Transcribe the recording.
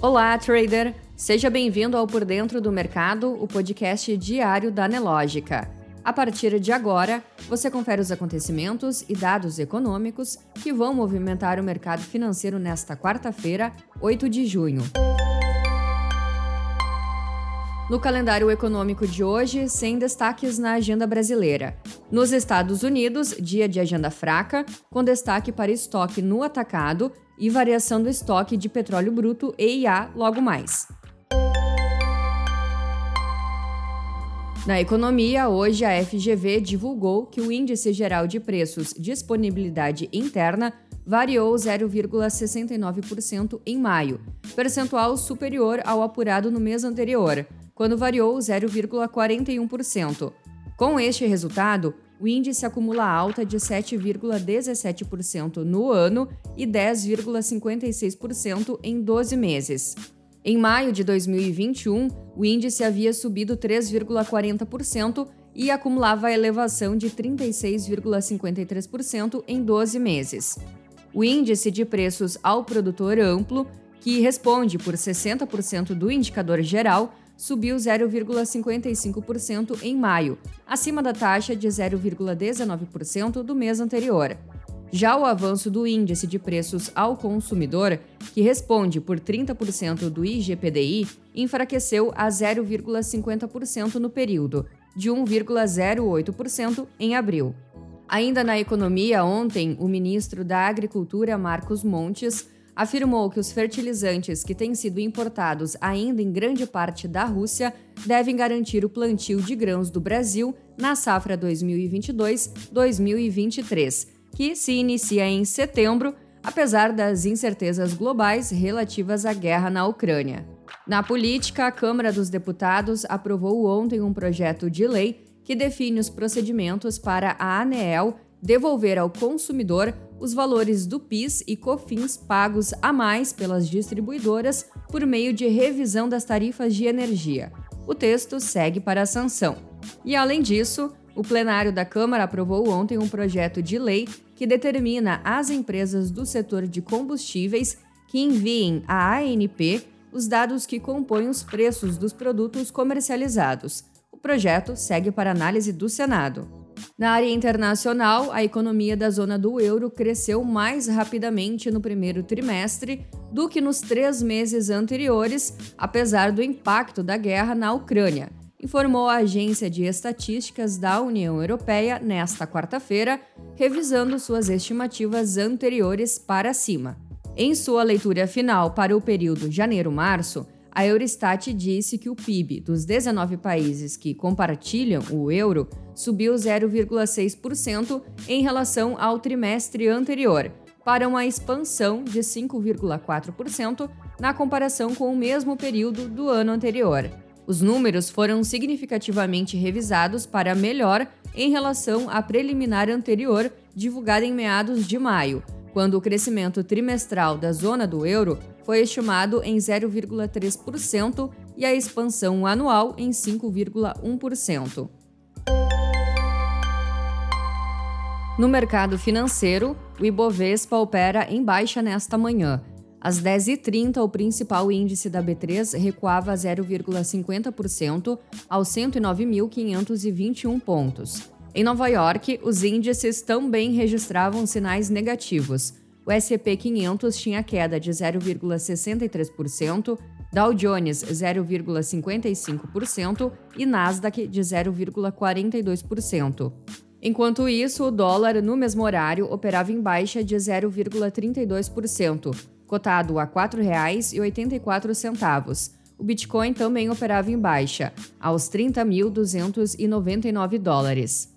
Olá, trader! Seja bem-vindo ao Por Dentro do Mercado, o podcast diário da Nelógica. A partir de agora, você confere os acontecimentos e dados econômicos que vão movimentar o mercado financeiro nesta quarta-feira, 8 de junho. No calendário econômico de hoje, sem destaques na agenda brasileira. Nos Estados Unidos, dia de agenda fraca, com destaque para estoque no atacado e variação do estoque de petróleo bruto EIA logo mais. Na economia, hoje a FGV divulgou que o Índice Geral de Preços Disponibilidade Interna variou 0,69% em maio, percentual superior ao apurado no mês anterior, quando variou 0,41%. Com este resultado, o índice acumula alta de 7,17% no ano e 10,56% em 12 meses. Em maio de 2021, o índice havia subido 3,40% e acumulava elevação de 36,53% em 12 meses. O índice de preços ao produtor amplo, que responde por 60% do indicador geral, subiu 0,55% em maio, acima da taxa de 0,19% do mês anterior. Já o avanço do índice de preços ao consumidor, que responde por 30% do IGPDI, enfraqueceu a 0,50% no período, de 1,08% em abril. Ainda na economia, ontem, o ministro da Agricultura, Marcos Montes, afirmou que os fertilizantes que têm sido importados ainda em grande parte da Rússia devem garantir o plantio de grãos do Brasil na safra 2022-2023, que se inicia em setembro, apesar das incertezas globais relativas à guerra na Ucrânia. Na política, a Câmara dos Deputados aprovou ontem um projeto de lei que define os procedimentos para a ANEEL devolver ao consumidor os valores do PIS e COFINS pagos a mais pelas distribuidoras por meio de revisão das tarifas de energia. O texto segue para a sanção. E, além disso, o plenário da Câmara aprovou ontem um projeto de lei que determina às empresas do setor de combustíveis que enviem à ANP os dados que compõem os preços dos produtos comercializados. O projeto segue para análise do Senado. Na área internacional, a economia da zona do euro cresceu mais rapidamente no primeiro trimestre do que nos três meses anteriores, apesar do impacto da guerra na Ucrânia, informou a Agência de Estatísticas da União Europeia nesta quarta-feira, revisando suas estimativas anteriores para cima. Em sua leitura final para o período janeiro-março, a Eurostat disse que o PIB dos 19 países que compartilham o euro subiu 0,6% em relação ao trimestre anterior, para uma expansão de 5,4% na comparação com o mesmo período do ano anterior. Os números foram significativamente revisados para melhor em relação à preliminar anterior, divulgada em meados de maio, quando o crescimento trimestral da zona do euro foi estimado em 0,3% e a expansão anual em 5,1%. No mercado financeiro, o Ibovespa opera em baixa nesta manhã. Às 10h30, o principal índice da B3 recuava 0,50% aos 109.521 pontos. Em Nova York, os índices também registravam sinais negativos. O S&P 500 tinha queda de 0,63%, Dow Jones 0,55% e Nasdaq de 0,42%. Enquanto isso, o dólar no mesmo horário operava em baixa de 0,32%, cotado a R$ 4,84. O Bitcoin também operava em baixa, aos 30.299 dólares.